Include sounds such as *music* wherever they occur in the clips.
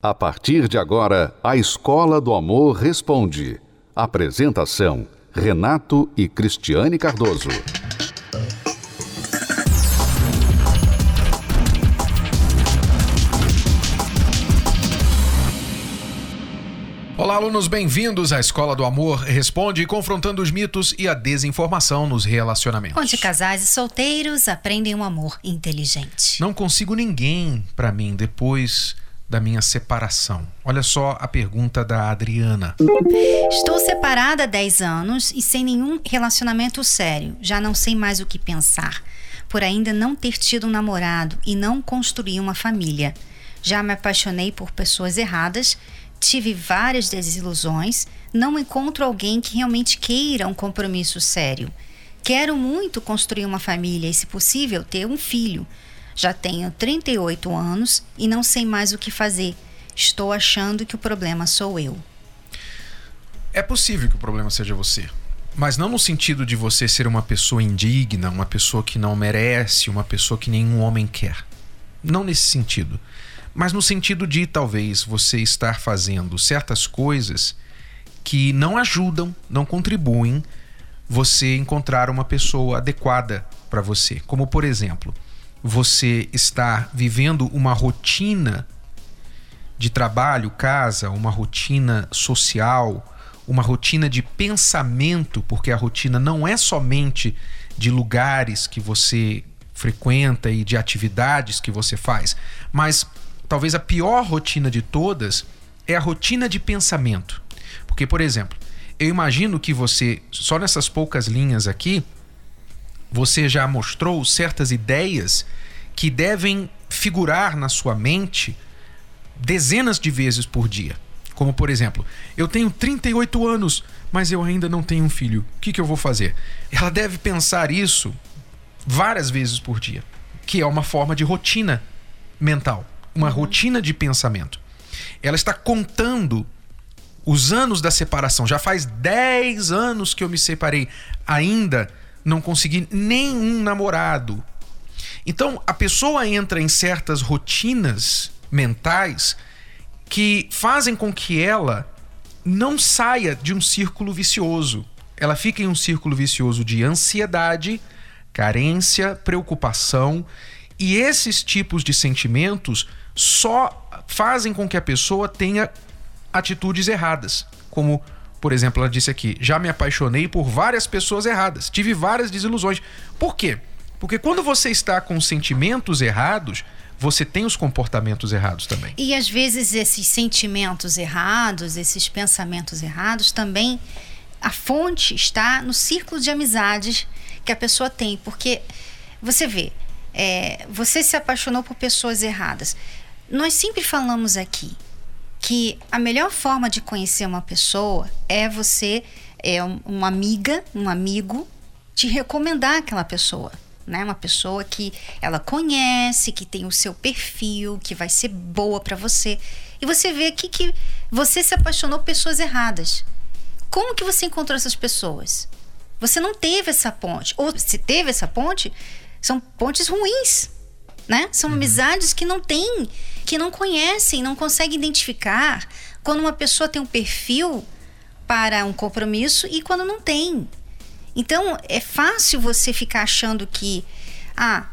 A partir de agora, a Escola do Amor Responde. Apresentação: Renato e Cristiane Cardoso. Olá, alunos, bem-vindos à Escola do Amor Responde, confrontando os mitos e a desinformação nos relacionamentos. Onde casais e solteiros aprendem um amor inteligente. Não consigo ninguém para mim depois da minha separação? Olha só a pergunta da Adriana. Estou separada há 10 anos e sem nenhum relacionamento sério. Já não sei mais o que pensar, por ainda não ter tido um namorado e não construir uma família. Já me apaixonei por pessoas erradas, tive várias desilusões, não encontro alguém que realmente queira um compromisso sério. Quero muito construir uma família e, se possível, ter um filho já tenho 38 anos e não sei mais o que fazer. Estou achando que o problema sou eu. É possível que o problema seja você. Mas não no sentido de você ser uma pessoa indigna, uma pessoa que não merece, uma pessoa que nenhum homem quer. Não nesse sentido. Mas no sentido de talvez você estar fazendo certas coisas que não ajudam, não contribuem você encontrar uma pessoa adequada para você. Como por exemplo, você está vivendo uma rotina de trabalho, casa, uma rotina social, uma rotina de pensamento, porque a rotina não é somente de lugares que você frequenta e de atividades que você faz, mas talvez a pior rotina de todas é a rotina de pensamento. Porque, por exemplo, eu imagino que você, só nessas poucas linhas aqui, você já mostrou certas ideias que devem figurar na sua mente dezenas de vezes por dia. Como, por exemplo, eu tenho 38 anos, mas eu ainda não tenho um filho. O que, que eu vou fazer? Ela deve pensar isso várias vezes por dia, que é uma forma de rotina mental, uma uhum. rotina de pensamento. Ela está contando os anos da separação. Já faz 10 anos que eu me separei. Ainda não consegui nenhum namorado. Então, a pessoa entra em certas rotinas mentais que fazem com que ela não saia de um círculo vicioso. Ela fica em um círculo vicioso de ansiedade, carência, preocupação, e esses tipos de sentimentos só fazem com que a pessoa tenha atitudes erradas, como por exemplo, ela disse aqui: já me apaixonei por várias pessoas erradas, tive várias desilusões. Por quê? Porque quando você está com sentimentos errados, você tem os comportamentos errados também. E às vezes esses sentimentos errados, esses pensamentos errados, também a fonte está no círculo de amizades que a pessoa tem. Porque você vê, é, você se apaixonou por pessoas erradas. Nós sempre falamos aqui que a melhor forma de conhecer uma pessoa é você, é uma amiga, um amigo, te recomendar aquela pessoa. Né? Uma pessoa que ela conhece, que tem o seu perfil, que vai ser boa para você. E você vê aqui que você se apaixonou por pessoas erradas. Como que você encontrou essas pessoas? Você não teve essa ponte. Ou se teve essa ponte, são pontes ruins, né? São uhum. amizades que não têm que não conhecem, não conseguem identificar quando uma pessoa tem um perfil para um compromisso e quando não tem. Então, é fácil você ficar achando que, ah,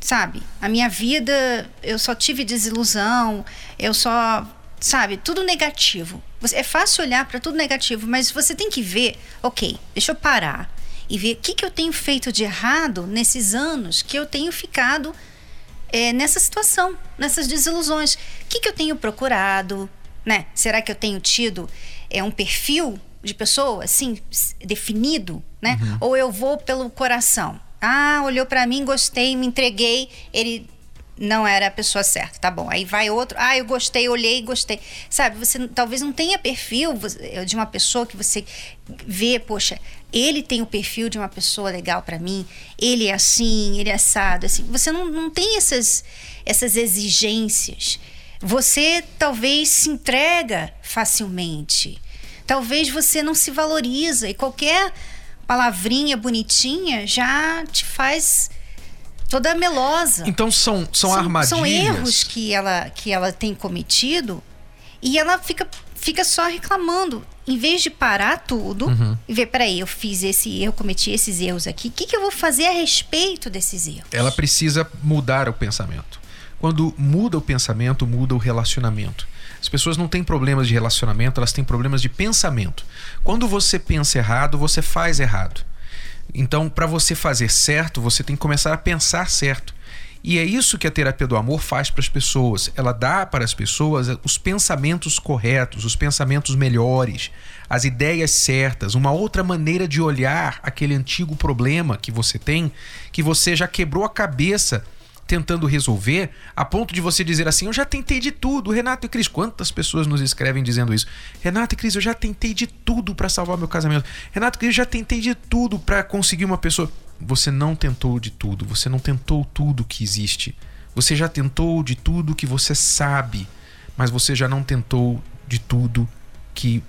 sabe, a minha vida eu só tive desilusão, eu só, sabe, tudo negativo. É fácil olhar para tudo negativo, mas você tem que ver, ok, deixa eu parar e ver o que, que eu tenho feito de errado nesses anos que eu tenho ficado é, nessa situação, nessas desilusões. O que, que eu tenho procurado? Né? Será que eu tenho tido é, um perfil de pessoa assim definido, né? Uhum. Ou eu vou pelo coração? Ah, olhou para mim, gostei, me entreguei, ele não era a pessoa certa, tá bom. Aí vai outro, ah, eu gostei, olhei, gostei. Sabe, você talvez não tenha perfil de uma pessoa que você vê, poxa, ele tem o perfil de uma pessoa legal para mim, ele é assim, ele é assado, assim. Você não, não tem essas, essas exigências. Você talvez se entrega facilmente. Talvez você não se valoriza e qualquer palavrinha bonitinha já te faz toda melosa. Então são, são, são armadilhas. São erros que ela, que ela tem cometido E ela fica, fica só reclamando. Em vez de parar tudo uhum. e ver, peraí, eu fiz esse erro, cometi esses erros aqui, o que, que eu vou fazer a respeito desses erros? Ela precisa mudar o pensamento. Quando muda o pensamento, muda o relacionamento. As pessoas não têm problemas de relacionamento, elas têm problemas de pensamento. Quando você pensa errado, você faz errado. Então, para você fazer certo, você tem que começar a pensar certo. E é isso que a terapia do amor faz para as pessoas. Ela dá para as pessoas os pensamentos corretos, os pensamentos melhores, as ideias certas, uma outra maneira de olhar aquele antigo problema que você tem, que você já quebrou a cabeça tentando resolver, a ponto de você dizer assim: Eu já tentei de tudo. Renato e Cris, quantas pessoas nos escrevem dizendo isso? Renato e Cris, eu já tentei de tudo para salvar meu casamento. Renato e Cris, eu já tentei de tudo para conseguir uma pessoa. Você não tentou de tudo, você não tentou tudo que existe. Você já tentou de tudo que você sabe, mas você já não tentou de tudo que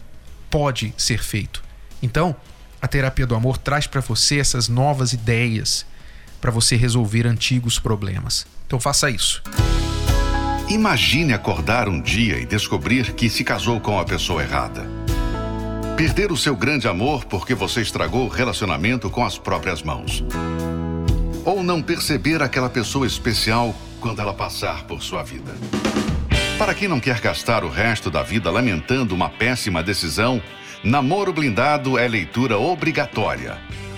pode ser feito. Então, a terapia do amor traz para você essas novas ideias, para você resolver antigos problemas. Então faça isso. Imagine acordar um dia e descobrir que se casou com a pessoa errada. Perder o seu grande amor porque você estragou o relacionamento com as próprias mãos. Ou não perceber aquela pessoa especial quando ela passar por sua vida. Para quem não quer gastar o resto da vida lamentando uma péssima decisão, Namoro Blindado é leitura obrigatória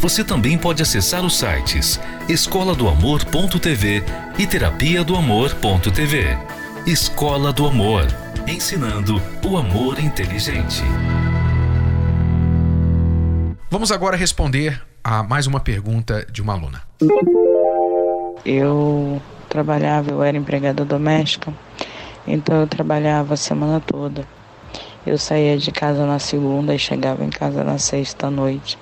você também pode acessar os sites escola do amor.tv e terapia do amor.tv. Escola do Amor, ensinando o amor inteligente. Vamos agora responder a mais uma pergunta de uma aluna. Eu trabalhava, eu era empregada doméstica, então eu trabalhava a semana toda. Eu saía de casa na segunda e chegava em casa na sexta à noite.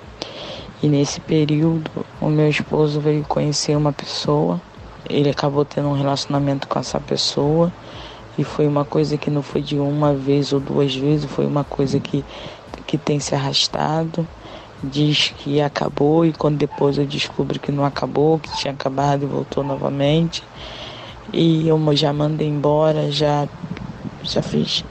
E nesse período, o meu esposo veio conhecer uma pessoa. Ele acabou tendo um relacionamento com essa pessoa. E foi uma coisa que não foi de uma vez ou duas vezes, foi uma coisa que, que tem se arrastado. Diz que acabou e quando depois eu descubro que não acabou, que tinha acabado e voltou novamente. E eu já mandei embora, já, já fiz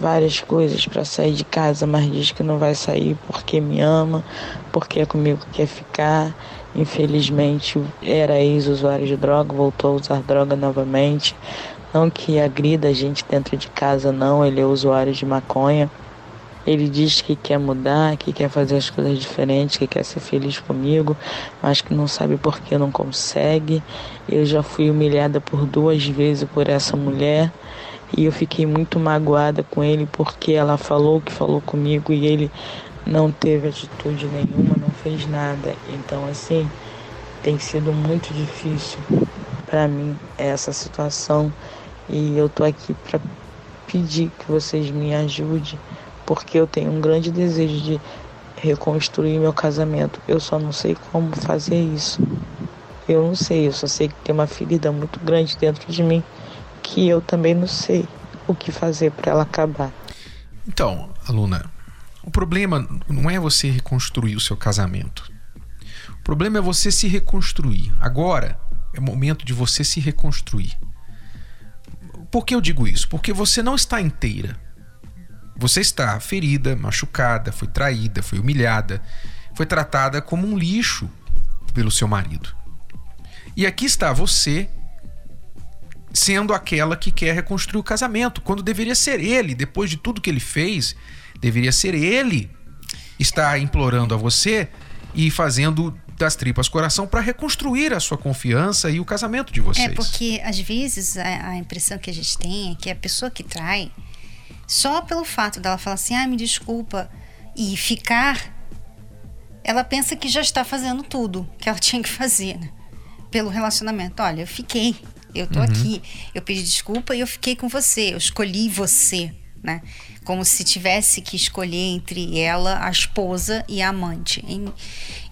várias coisas para sair de casa, mas diz que não vai sair porque me ama, porque é comigo que quer ficar. Infelizmente, era ex-usuário de droga, voltou a usar droga novamente. Não que agrida a gente dentro de casa, não, ele é usuário de maconha. Ele diz que quer mudar, que quer fazer as coisas diferentes, que quer ser feliz comigo, mas que não sabe por que não consegue. Eu já fui humilhada por duas vezes por essa mulher e eu fiquei muito magoada com ele porque ela falou que falou comigo e ele não teve atitude nenhuma, não fez nada. Então, assim, tem sido muito difícil para mim essa situação e eu tô aqui para pedir que vocês me ajudem porque eu tenho um grande desejo de reconstruir meu casamento. Eu só não sei como fazer isso. Eu não sei, eu só sei que tem uma ferida muito grande dentro de mim que eu também não sei o que fazer para ela acabar. Então, aluna, o problema não é você reconstruir o seu casamento. O problema é você se reconstruir. Agora é momento de você se reconstruir. Por que eu digo isso? Porque você não está inteira. Você está ferida, machucada, foi traída, foi humilhada, foi tratada como um lixo pelo seu marido. E aqui está você sendo aquela que quer reconstruir o casamento, quando deveria ser ele, depois de tudo que ele fez, deveria ser ele estar implorando a você e fazendo das tripas coração para reconstruir a sua confiança e o casamento de vocês. É porque às vezes a, a, impressão que a gente tem é que a pessoa que trai, só pelo fato dela falar assim, ah, me desculpa, e ficar, ela pensa que já está fazendo tudo que ela *laughs* tinha que fazer, né? Pelo relacionamento. Olha, eu fiquei, eu tô uhum. aqui, eu pedi desculpa e eu fiquei com você, eu escolhi você, né? Como se tivesse que escolher entre ela, a esposa e a amante.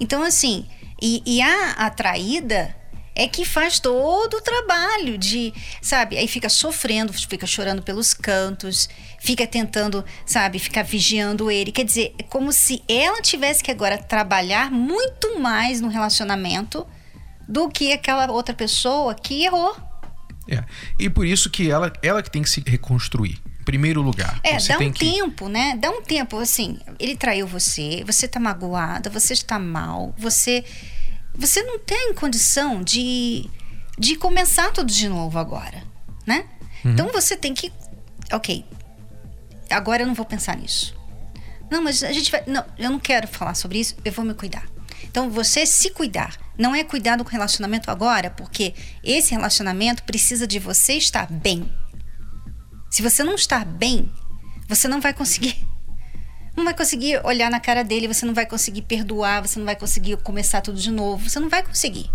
Então, assim, e, e a atraída é que faz todo o trabalho de, sabe? Aí fica sofrendo, fica chorando pelos cantos, fica tentando, sabe, ficar vigiando ele. Quer dizer, é como se ela tivesse que agora trabalhar muito mais no relacionamento do que aquela outra pessoa que errou. É. E por isso que ela, ela que tem que se reconstruir. Em primeiro lugar. É, dá um que... tempo, né? Dá um tempo, assim, ele traiu você, você tá magoada, você está mal, você você não tem condição de, de começar tudo de novo agora, né? Uhum. Então você tem que, ok, agora eu não vou pensar nisso. Não, mas a gente vai, não, eu não quero falar sobre isso, eu vou me cuidar. Então, você se cuidar. Não é cuidar do relacionamento agora, porque esse relacionamento precisa de você estar bem. Se você não estar bem, você não vai conseguir. Não vai conseguir olhar na cara dele, você não vai conseguir perdoar, você não vai conseguir começar tudo de novo, você não vai conseguir.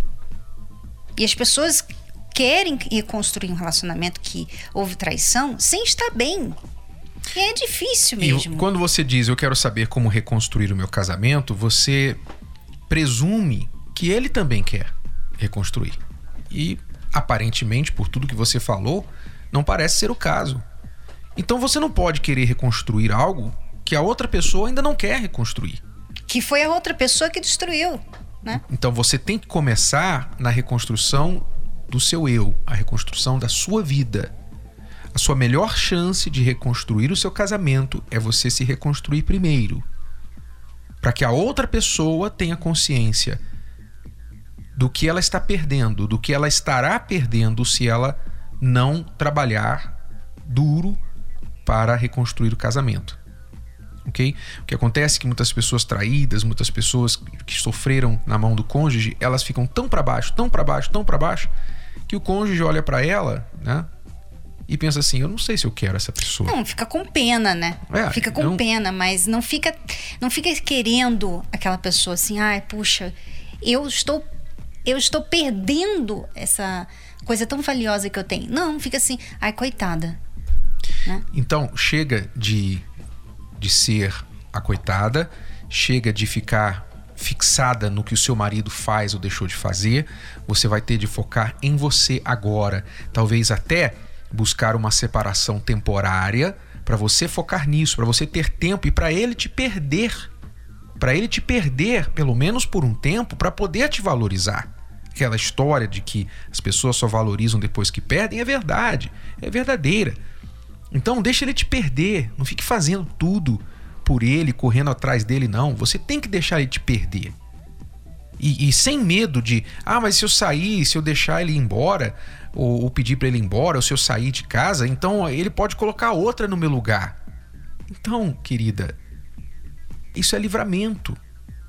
E as pessoas querem reconstruir um relacionamento que houve traição sem estar bem. E é difícil mesmo. E quando você diz eu quero saber como reconstruir o meu casamento, você presume que ele também quer reconstruir. E aparentemente, por tudo que você falou, não parece ser o caso. Então você não pode querer reconstruir algo que a outra pessoa ainda não quer reconstruir. Que foi a outra pessoa que destruiu, né? Então você tem que começar na reconstrução do seu eu, a reconstrução da sua vida. A sua melhor chance de reconstruir o seu casamento é você se reconstruir primeiro para que a outra pessoa tenha consciência do que ela está perdendo, do que ela estará perdendo se ela não trabalhar duro para reconstruir o casamento. Ok? O que acontece é que muitas pessoas traídas, muitas pessoas que sofreram na mão do cônjuge, elas ficam tão para baixo, tão para baixo, tão para baixo, que o cônjuge olha para ela, né? e pensa assim: eu não sei se eu quero essa pessoa. Não, fica com pena, né? É, fica com não... pena, mas não fica, não fica querendo aquela pessoa assim, ai, puxa, eu estou, eu estou perdendo essa coisa tão valiosa que eu tenho. Não, fica assim, ai, coitada. Né? Então, chega de, de ser a coitada, chega de ficar fixada no que o seu marido faz ou deixou de fazer, você vai ter de focar em você agora. Talvez até buscar uma separação temporária para você focar nisso, para você ter tempo e para ele te perder. Para ele te perder, pelo menos por um tempo, para poder te valorizar. Aquela história de que as pessoas só valorizam depois que perdem é verdade, é verdadeira. Então deixa ele te perder, não fique fazendo tudo por ele, correndo atrás dele, não. Você tem que deixar ele te perder. E, e, sem medo de, ah, mas se eu sair, se eu deixar ele ir embora, ou, ou pedir para ele ir embora, ou se eu sair de casa, então ele pode colocar outra no meu lugar. Então, querida, isso é livramento.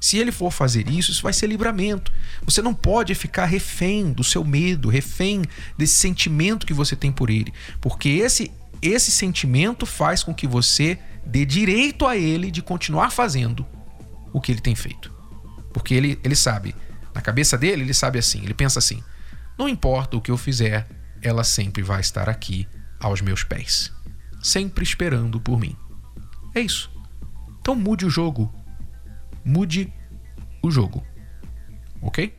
Se ele for fazer isso, isso vai ser livramento. Você não pode ficar refém do seu medo, refém desse sentimento que você tem por ele, porque esse esse sentimento faz com que você dê direito a ele de continuar fazendo o que ele tem feito. Porque ele, ele sabe, na cabeça dele, ele sabe assim, ele pensa assim: não importa o que eu fizer, ela sempre vai estar aqui aos meus pés, sempre esperando por mim. É isso. Então mude o jogo. Mude o jogo. Ok?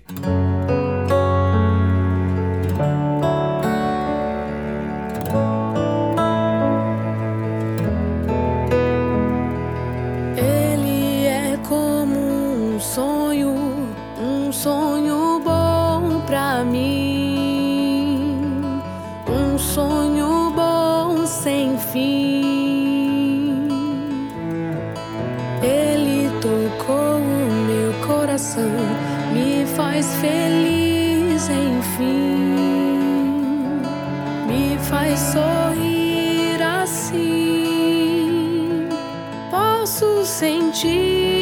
Faz feliz, enfim, me faz sorrir assim. Posso sentir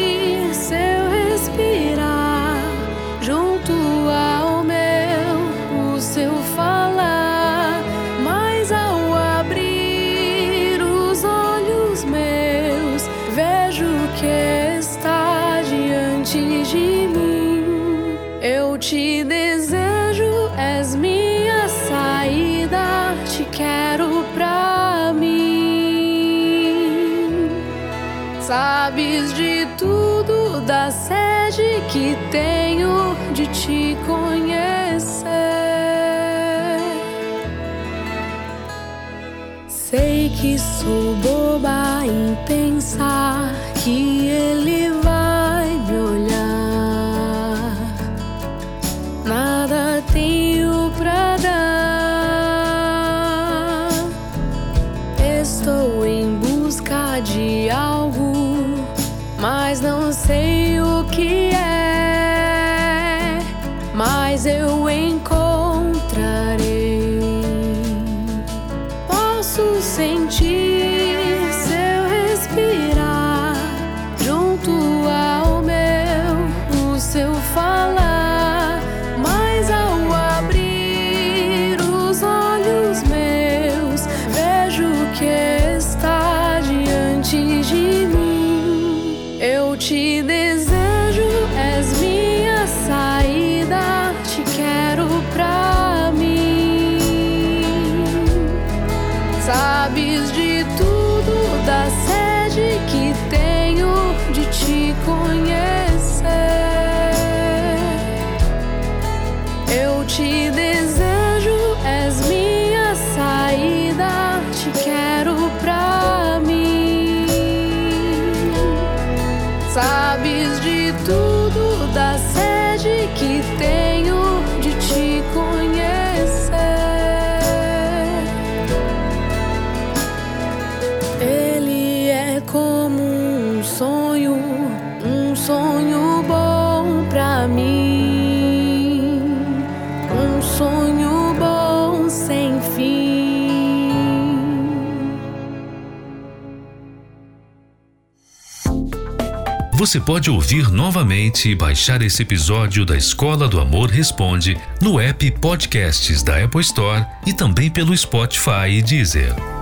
Sabes de tudo da sede que tenho de te conhecer. Sei que sou boba em pensar que ele Sabes de tudo da sede que tenho de te conhecer. Sonho, um sonho bom pra mim, um sonho bom sem fim. Você pode ouvir novamente e baixar esse episódio da Escola do Amor Responde no app Podcasts da Apple Store e também pelo Spotify e Deezer.